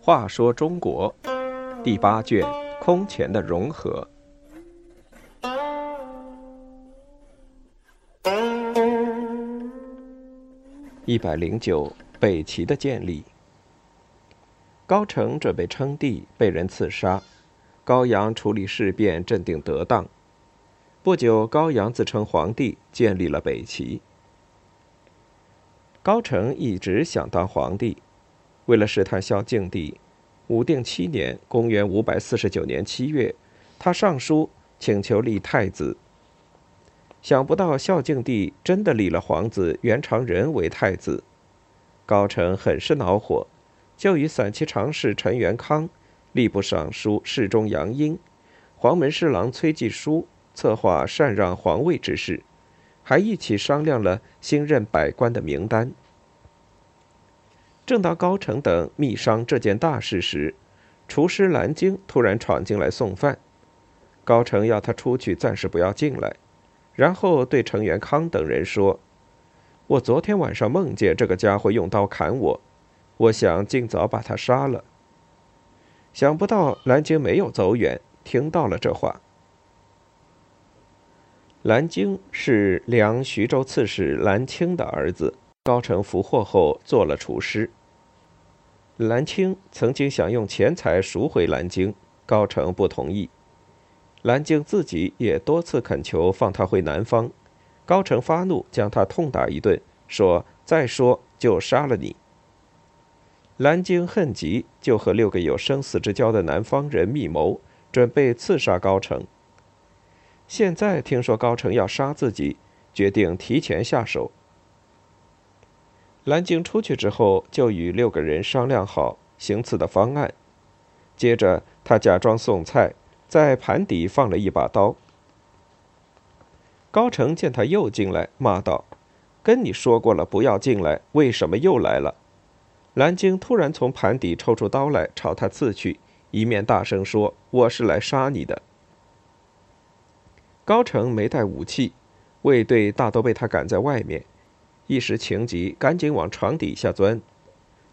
话说中国第八卷空前的融合。一百零九，北齐的建立。高澄准备称帝，被人刺杀。高阳处理事变，镇定得当。不久，高阳自称皇帝，建立了北齐。高澄一直想当皇帝。为了试探孝敬帝，武定七年（公元549年）七月，他上书请求立太子。想不到孝敬帝真的立了皇子袁长仁为太子，高澄很是恼火，就与散骑常侍陈元康、吏部尚书侍中杨英、黄门侍郎崔继书策划禅让皇位之事，还一起商量了新任百官的名单。正当高澄等密商这件大事时，厨师蓝鲸突然闯进来送饭。高澄要他出去，暂时不要进来，然后对程元康等人说：“我昨天晚上梦见这个家伙用刀砍我，我想尽早把他杀了。”想不到蓝鲸没有走远，听到了这话。蓝京是梁徐州刺史蓝青的儿子，高澄俘获后做了厨师。蓝青曾经想用钱财赎回蓝京，高澄不同意。蓝京自己也多次恳求放他回南方，高澄发怒，将他痛打一顿，说：“再说就杀了你。”蓝京恨极，就和六个有生死之交的南方人密谋，准备刺杀高澄。现在听说高成要杀自己，决定提前下手。蓝鲸出去之后，就与六个人商量好行刺的方案。接着，他假装送菜，在盘底放了一把刀。高成见他又进来，骂道：“跟你说过了，不要进来，为什么又来了？”蓝鲸突然从盘底抽出刀来，朝他刺去，一面大声说：“我是来杀你的。”高成没带武器，卫队大都被他赶在外面。一时情急，赶紧往床底下钻。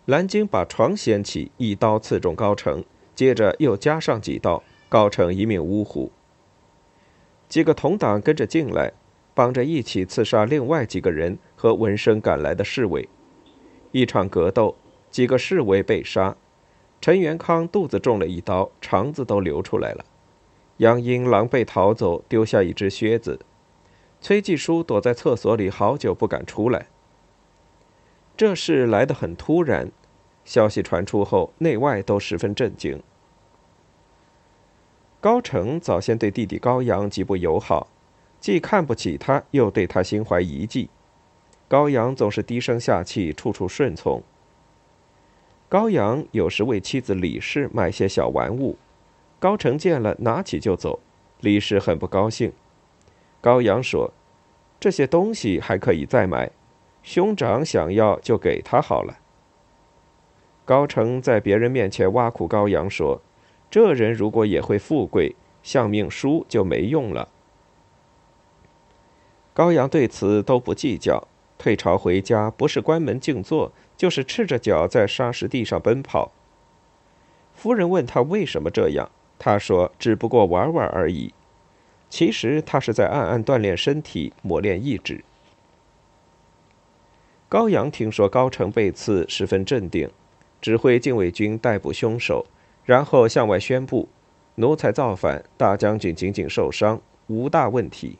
蓝鲸把床掀起，一刀刺中高成，接着又加上几刀，高成一命呜呼。几个同党跟着进来，帮着一起刺杀另外几个人和闻声赶来的侍卫。一场格斗，几个侍卫被杀，陈元康肚子中了一刀，肠子都流出来了。杨英狼狈逃走，丢下一只靴子。崔继书躲在厕所里好久不敢出来。这事来得很突然，消息传出后，内外都十分震惊。高成早先对弟弟高阳极不友好，既看不起他，又对他心怀疑忌。高阳总是低声下气，处处顺从。高阳有时为妻子李氏买些小玩物，高成见了拿起就走，李氏很不高兴。高阳说：“这些东西还可以再买，兄长想要就给他好了。”高成在别人面前挖苦高阳说：“这人如果也会富贵，相命书就没用了。”高阳对此都不计较，退朝回家，不是关门静坐，就是赤着脚在沙石地上奔跑。夫人问他为什么这样，他说：“只不过玩玩而已。”其实他是在暗暗锻炼身体，磨练意志。高阳听说高澄被刺，十分镇定，指挥禁卫军逮捕凶手，然后向外宣布：奴才造反，大将军仅仅受伤，无大问题。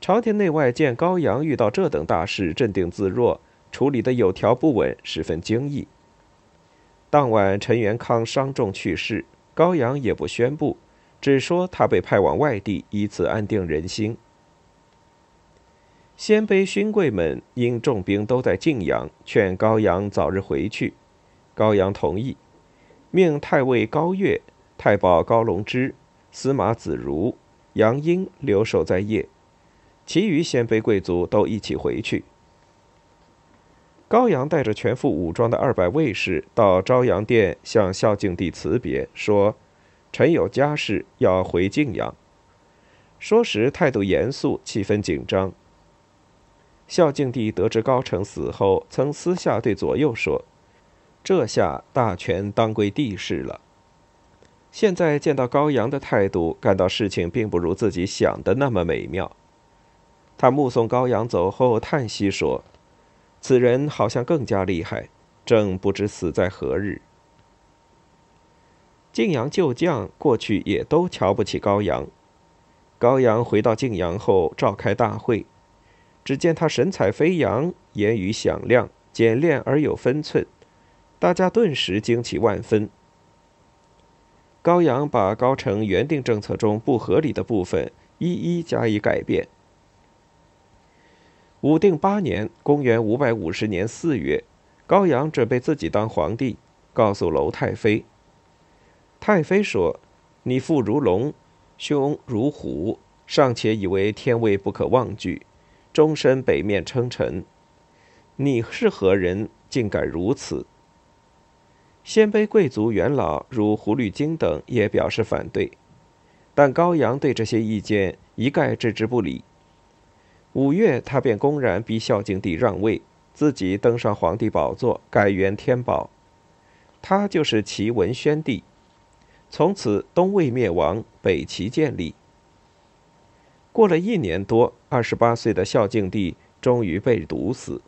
朝廷内外见高阳遇到这等大事，镇定自若，处理的有条不紊，十分惊异。当晚，陈元康伤重去世，高阳也不宣布。只说他被派往外地，以此安定人心。鲜卑勋贵们因重兵都在晋阳，劝高阳早日回去。高阳同意，命太尉高岳、太保高龙之、司马子如、杨英留守在邺，其余鲜卑贵族都一起回去。高阳带着全副武装的二百卫士到昭阳殿向孝敬帝辞别，说。臣有家事要回晋阳。说时态度严肃，气氛紧张。孝敬帝得知高成死后，曾私下对左右说：“这下大权当归帝室了。”现在见到高阳的态度，感到事情并不如自己想的那么美妙。他目送高阳走后，叹息说：“此人好像更加厉害，正不知死在何日。”晋阳旧将过去也都瞧不起高阳。高阳回到晋阳后，召开大会。只见他神采飞扬，言语响亮，简练而有分寸，大家顿时惊奇万分。高阳把高澄原定政策中不合理的部分一一加以改变。武定八年（公元550年四月），高阳准备自己当皇帝，告诉娄太妃。太妃说：“你父如龙，兄如虎，尚且以为天位不可妄据。”终身北面称臣，你是何人，竟敢如此？鲜卑贵族元老如胡律金等也表示反对，但高阳对这些意见一概置之不理。五月，他便公然逼孝敬帝让位，自己登上皇帝宝座，改元天宝。他就是齐文宣帝。从此，东魏灭亡，北齐建立。过了一年多，二十八岁的孝敬帝终于被毒死。